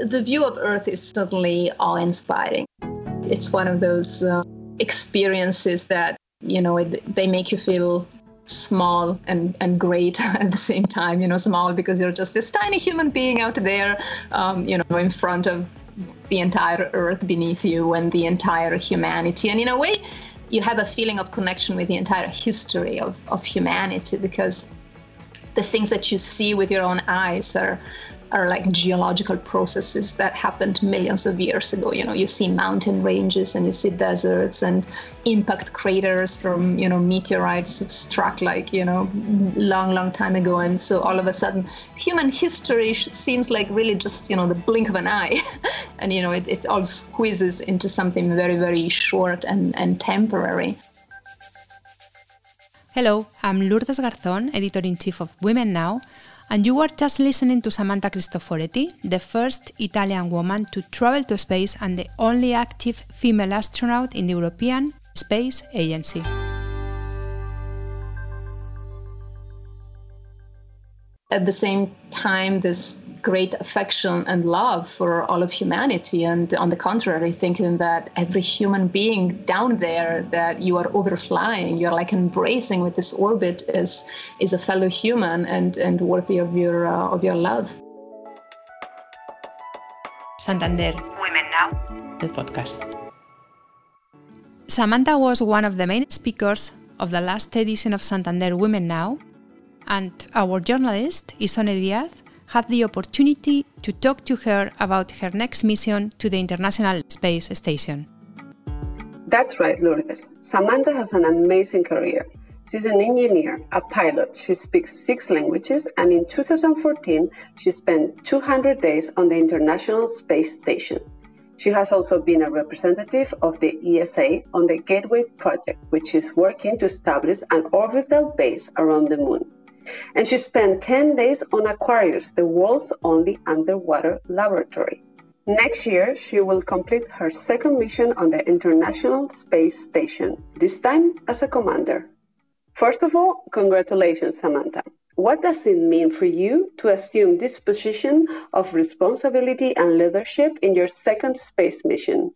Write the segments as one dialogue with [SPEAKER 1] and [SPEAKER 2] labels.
[SPEAKER 1] the view of Earth is certainly awe-inspiring. It's one of those uh, experiences that you know it, they make you feel small and, and great at the same time. You know, small because you're just this tiny human being out there, um, you know, in front of the entire earth beneath you and the entire humanity. And in a way, you have a feeling of connection with the entire history of, of humanity because the things that you see with your own eyes are are like geological processes that happened millions of years ago. You know, you see mountain ranges and you see deserts and impact craters from, you know, meteorites struck like, you know, long, long time ago. And so all of a sudden, human history seems like really just, you know, the blink of an eye. and, you know, it, it all squeezes into something very, very short and, and temporary.
[SPEAKER 2] Hello, I'm Lourdes Garzón, editor in chief of Women Now and you are just listening to Samantha Cristoforetti, the first Italian woman to travel to space and the only active female astronaut in the European Space Agency.
[SPEAKER 1] At the same time, this great affection and love for all of humanity. And on the contrary, thinking that every human being down there that you are overflying, you're like embracing with this orbit is is a fellow human and, and worthy of your uh, of your love.
[SPEAKER 2] Santander.
[SPEAKER 3] Women Now.
[SPEAKER 2] The podcast. Samantha was one of the main speakers of the last edition of Santander Women Now, and our journalist, Isone Diaz, had the opportunity to talk to her about her next mission to the International Space Station.
[SPEAKER 4] That's right, Lourdes. Samantha has an amazing career. She's an engineer, a pilot. She speaks six languages, and in 2014, she spent 200 days on the International Space Station. She has also been a representative of the ESA on the Gateway project, which is working to establish an orbital base around the moon and she spent 10 days on Aquarius, the world's only underwater laboratory. Next year, she will complete her second mission on the International Space Station, this time as a commander. First of all, congratulations, Samantha. What does it mean for you to assume this position of responsibility and leadership in your second space mission?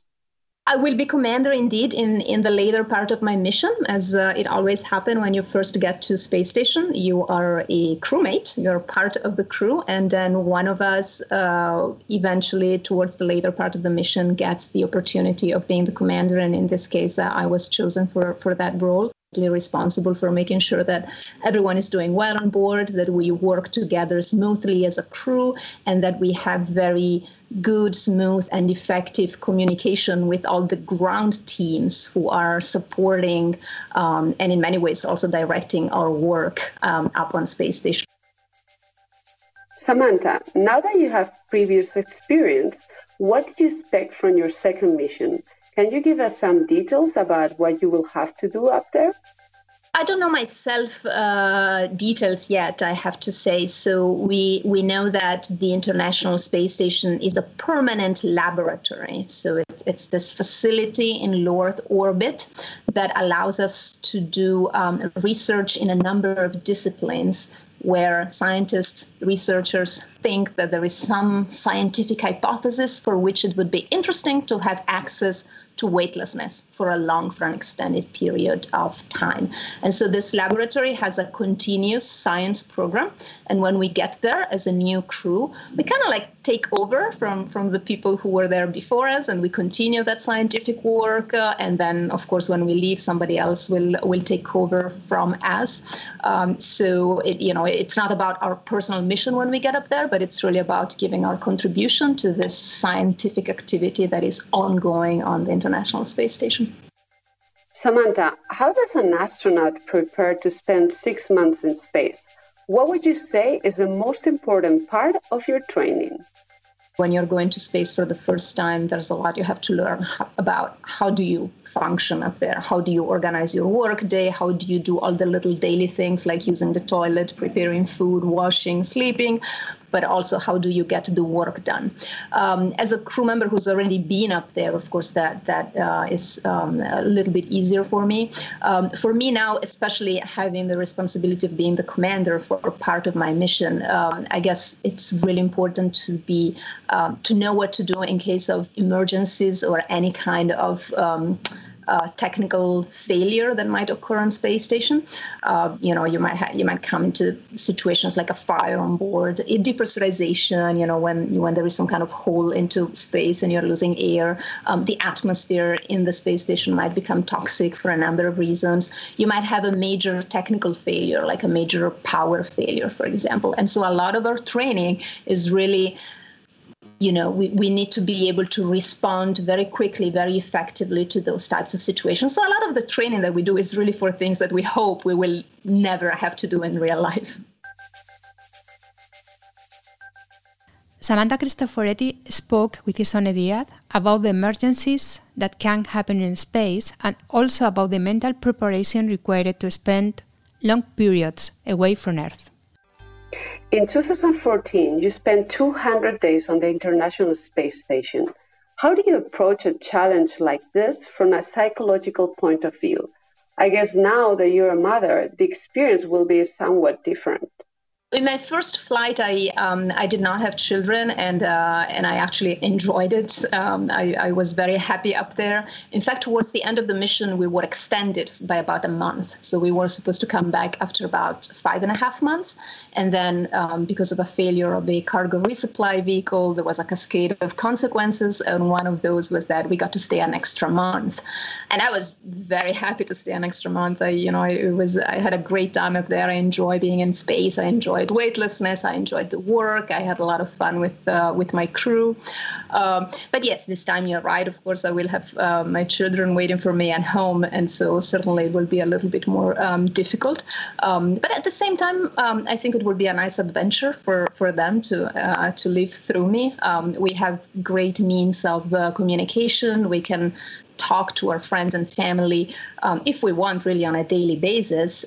[SPEAKER 1] I will be commander indeed in, in the later part of my mission, as uh, it always happens when you first get to space station. You are a crewmate, you're part of the crew, and then one of us uh, eventually, towards the later part of the mission, gets the opportunity of being the commander. And in this case, uh, I was chosen for, for that role responsible for making sure that everyone is doing well on board, that we work together smoothly as a crew, and that we have very good, smooth, and effective communication with all the ground teams who are supporting um, and in many ways also directing our work um, up on space station.
[SPEAKER 4] Samantha, now that you have previous experience, what did you expect from your second mission? Can you give us some details about what you will have to do up there?
[SPEAKER 1] I don't know myself uh, details yet. I have to say. So we we know that the International Space Station is a permanent laboratory. So it, it's this facility in low Earth orbit that allows us to do um, research in a number of disciplines where scientists, researchers think that there is some scientific hypothesis for which it would be interesting to have access to weightlessness for a long, for an extended period of time. And so this laboratory has a continuous science program. And when we get there as a new crew, we kind of like take over from, from the people who were there before us and we continue that scientific work. Uh, and then, of course, when we leave, somebody else will, will take over from us. Um, so, it, you know, it's not about our personal mission when we get up there, but it's really about giving our contribution to this scientific activity that is ongoing on the International Space Station.
[SPEAKER 4] Samantha, how does an astronaut prepare to spend six months in space? What would you say is the most important part of your training?
[SPEAKER 1] When you're going to space for the first time, there's a lot you have to learn about how do you function up there? How do you organize your work day? How do you do all the little daily things like using the toilet, preparing food, washing, sleeping? But also how do you get the work done. Um, as a crew member who's already been up there, of course, that that uh, is um, a little bit easier for me. Um, for me now, especially having the responsibility of being the commander for part of my mission, um, I guess it's really important to be um, to know what to do in case of emergencies or any kind of um, uh, technical failure that might occur on space station. Uh, you know, you might ha- you might come into situations like a fire on board, depressurization. You know, when when there is some kind of hole into space and you're losing air, um, the atmosphere in the space station might become toxic for a number of reasons. You might have a major technical failure, like a major power failure, for example. And so a lot of our training is really you know, we, we need to be able to respond very quickly, very effectively to those types of situations. So a lot of the training that we do is really for things that we hope we will never have to do in real life.
[SPEAKER 2] Samantha Cristoforetti spoke with Isone Diaz about the emergencies that can happen in space and also about the mental preparation required to spend long periods away from Earth.
[SPEAKER 4] In 2014, you spent 200 days on the International Space Station. How do you approach a challenge like this from a psychological point of view? I guess now that you're a mother, the experience will be somewhat different
[SPEAKER 1] in my first flight, I um, I did not have children, and uh, and I actually enjoyed it. Um, I, I was very happy up there. In fact, towards the end of the mission, we were extended by about a month. So we were supposed to come back after about five and a half months, and then um, because of a failure of a cargo resupply vehicle, there was a cascade of consequences, and one of those was that we got to stay an extra month, and I was very happy to stay an extra month. I you know it was I had a great time up there. I enjoy being in space. I enjoy enjoyed weightlessness. I enjoyed the work. I had a lot of fun with uh, with my crew. Um, but yes, this time you're right. Of course, I will have uh, my children waiting for me at home, and so certainly it will be a little bit more um, difficult. Um, but at the same time, um, I think it will be a nice adventure for for them to uh, to live through me. Um, we have great means of uh, communication. We can talk to our friends and family um, if we want really on a daily basis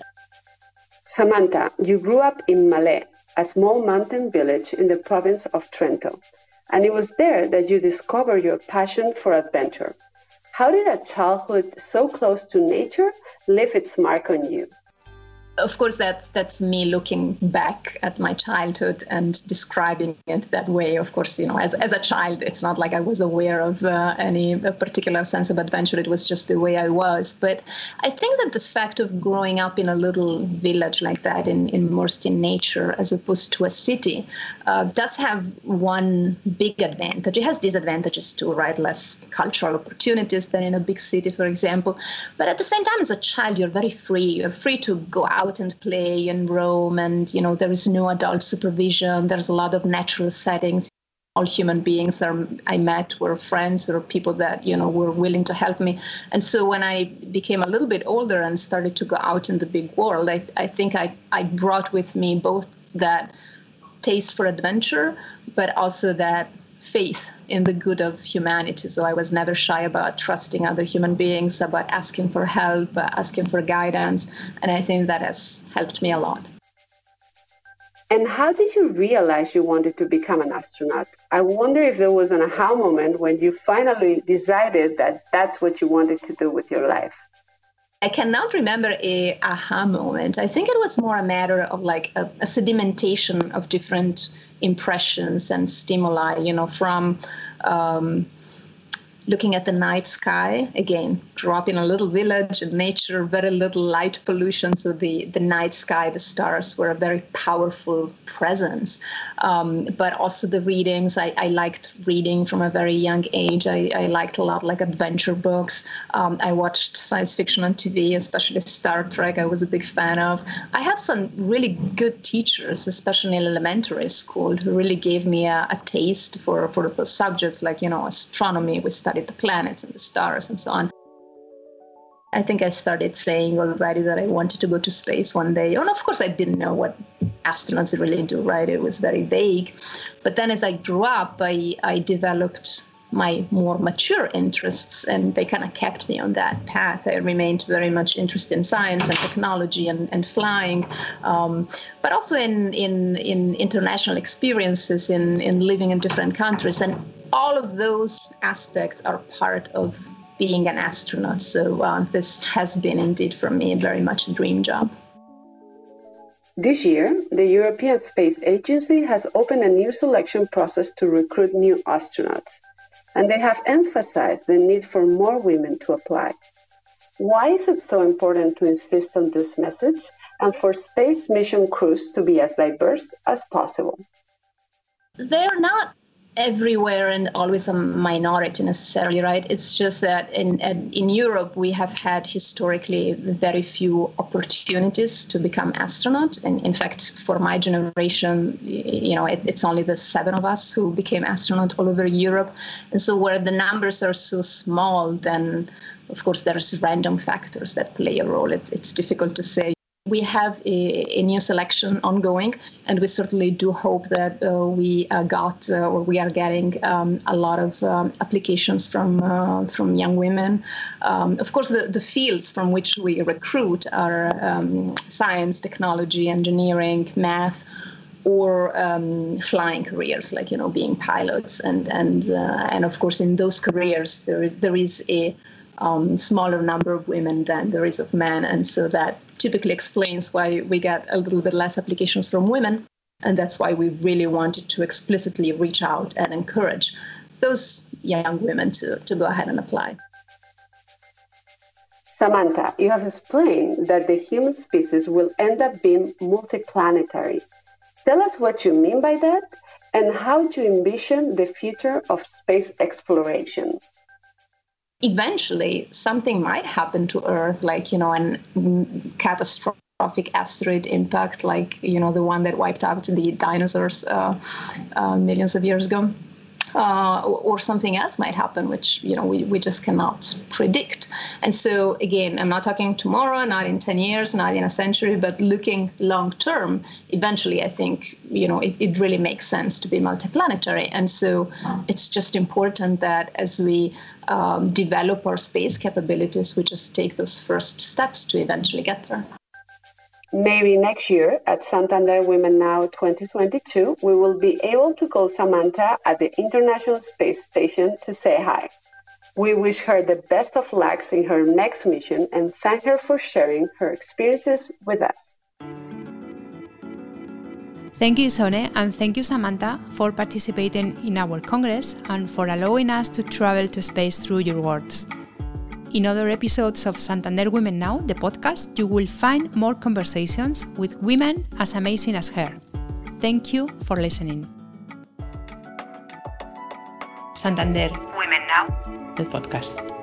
[SPEAKER 4] Samantha, you grew up in Malé, a small mountain village in the province of Trento, and it was there that you discovered your passion for adventure. How did a childhood so close to nature leave its mark on you?
[SPEAKER 1] Of course that's that's me looking back at my childhood and describing it that way. Of course you know as, as a child it's not like i was aware of uh, any particular sense of adventure. It was just the way i was. But i think that the fact of growing up in a little village like that in, immersed in nature as opposed to a city uh, does have one big advantage. It has disadvantages too right? Less cultural opportunities than in a big city for example. But at the same time as a child you're very free. You're free to go out out and play and roam and you know there is no adult supervision there's a lot of natural settings all human beings that I met were friends or people that you know were willing to help me. And so when I became a little bit older and started to go out in the big world, I, I think I, I brought with me both that taste for adventure, but also that faith in the good of humanity. So I was never shy about trusting other human beings, about asking for help, uh, asking for guidance. And I think that has helped me a lot.
[SPEAKER 4] And how did you realize you wanted to become an astronaut? I wonder if there was an aha moment when you finally decided that that's what you wanted to do with your life.
[SPEAKER 1] I cannot remember a aha moment. I think it was more a matter of like a, a sedimentation of different impressions and stimuli, you know, from um, looking at the night sky again grew up in a little village in nature very little light pollution so the the night sky the stars were a very powerful presence. Um, but also the readings I, I, liked reading from a very young age. I, I liked a lot like adventure books. Um, I watched science fiction on TV especially Star Trek I was a big fan of. I had some really good teachers especially in elementary school who really gave me a, a taste for for the subjects like you know astronomy we studied the planets and the stars and so on. I think I started saying already that I wanted to go to space one day. And of course, I didn't know what astronauts really do, right? It was very vague. But then as I grew up, I, I developed my more mature interests, and they kind of kept me on that path. I remained very much interested in science and technology and, and flying, um, but also in, in, in international experiences, in, in living in different countries. And all of those aspects are part of being an astronaut. So uh, this has been indeed for me very much a dream job.
[SPEAKER 4] This year, the European Space Agency has opened a new selection process to recruit new astronauts, and they have emphasized the need for more women to apply. Why is it so important to insist on this message and for space mission crews to be as diverse as possible?
[SPEAKER 1] They're not everywhere and always a minority necessarily, right? It's just that in in Europe we have had historically very few opportunities to become astronaut, and in fact, for my generation, you know, it, it's only the seven of us who became astronaut all over Europe, and so where the numbers are so small, then of course there's random factors that play a role. It's it's difficult to say we have a, a, new selection ongoing, and we certainly do hope that uh, we uh, got uh, or we are getting um, a lot of um, applications from uh, from young women. Um, of course, the, the fields from which we recruit are um, science, technology, engineering, math. Or um, flying careers, like you know, being pilots, and and uh, and of course, in those careers, there is, there is a um, smaller number of women than there is of men. And so that typically explains why we get a little bit less applications from women. And that's why we really wanted to explicitly reach out and encourage those young women to, to go ahead and apply.
[SPEAKER 4] Samantha, you have explained that the human species will end up being multiplanetary. Tell us what you mean by that and how you envision the future of space exploration
[SPEAKER 1] eventually something might happen to Earth, like, you know, an catastrophic asteroid impact, like, you know, the one that wiped out the dinosaurs uh, uh, millions of years ago uh, or something else might happen, which you know we, we just cannot predict. And so again, I'm not talking tomorrow, not in 10 years, not in a century, but looking long term. Eventually, I think you know it, it really makes sense to be multiplanetary. And so it's just important that as we um, develop our space capabilities, we just take those first steps to eventually get there.
[SPEAKER 4] Maybe next year at Santander Women Now 2022, we will be able to call Samantha at the International Space Station to say hi. We wish her the best of luck in her next mission and thank her for sharing her experiences with us.
[SPEAKER 2] Thank you, Sone, and thank you, Samantha, for participating in our Congress and for allowing us to travel to space through your words. In other episodes of Santander Women Now, the podcast, you will find more conversations with women as amazing as her. Thank you for listening. Santander Women Now, the podcast.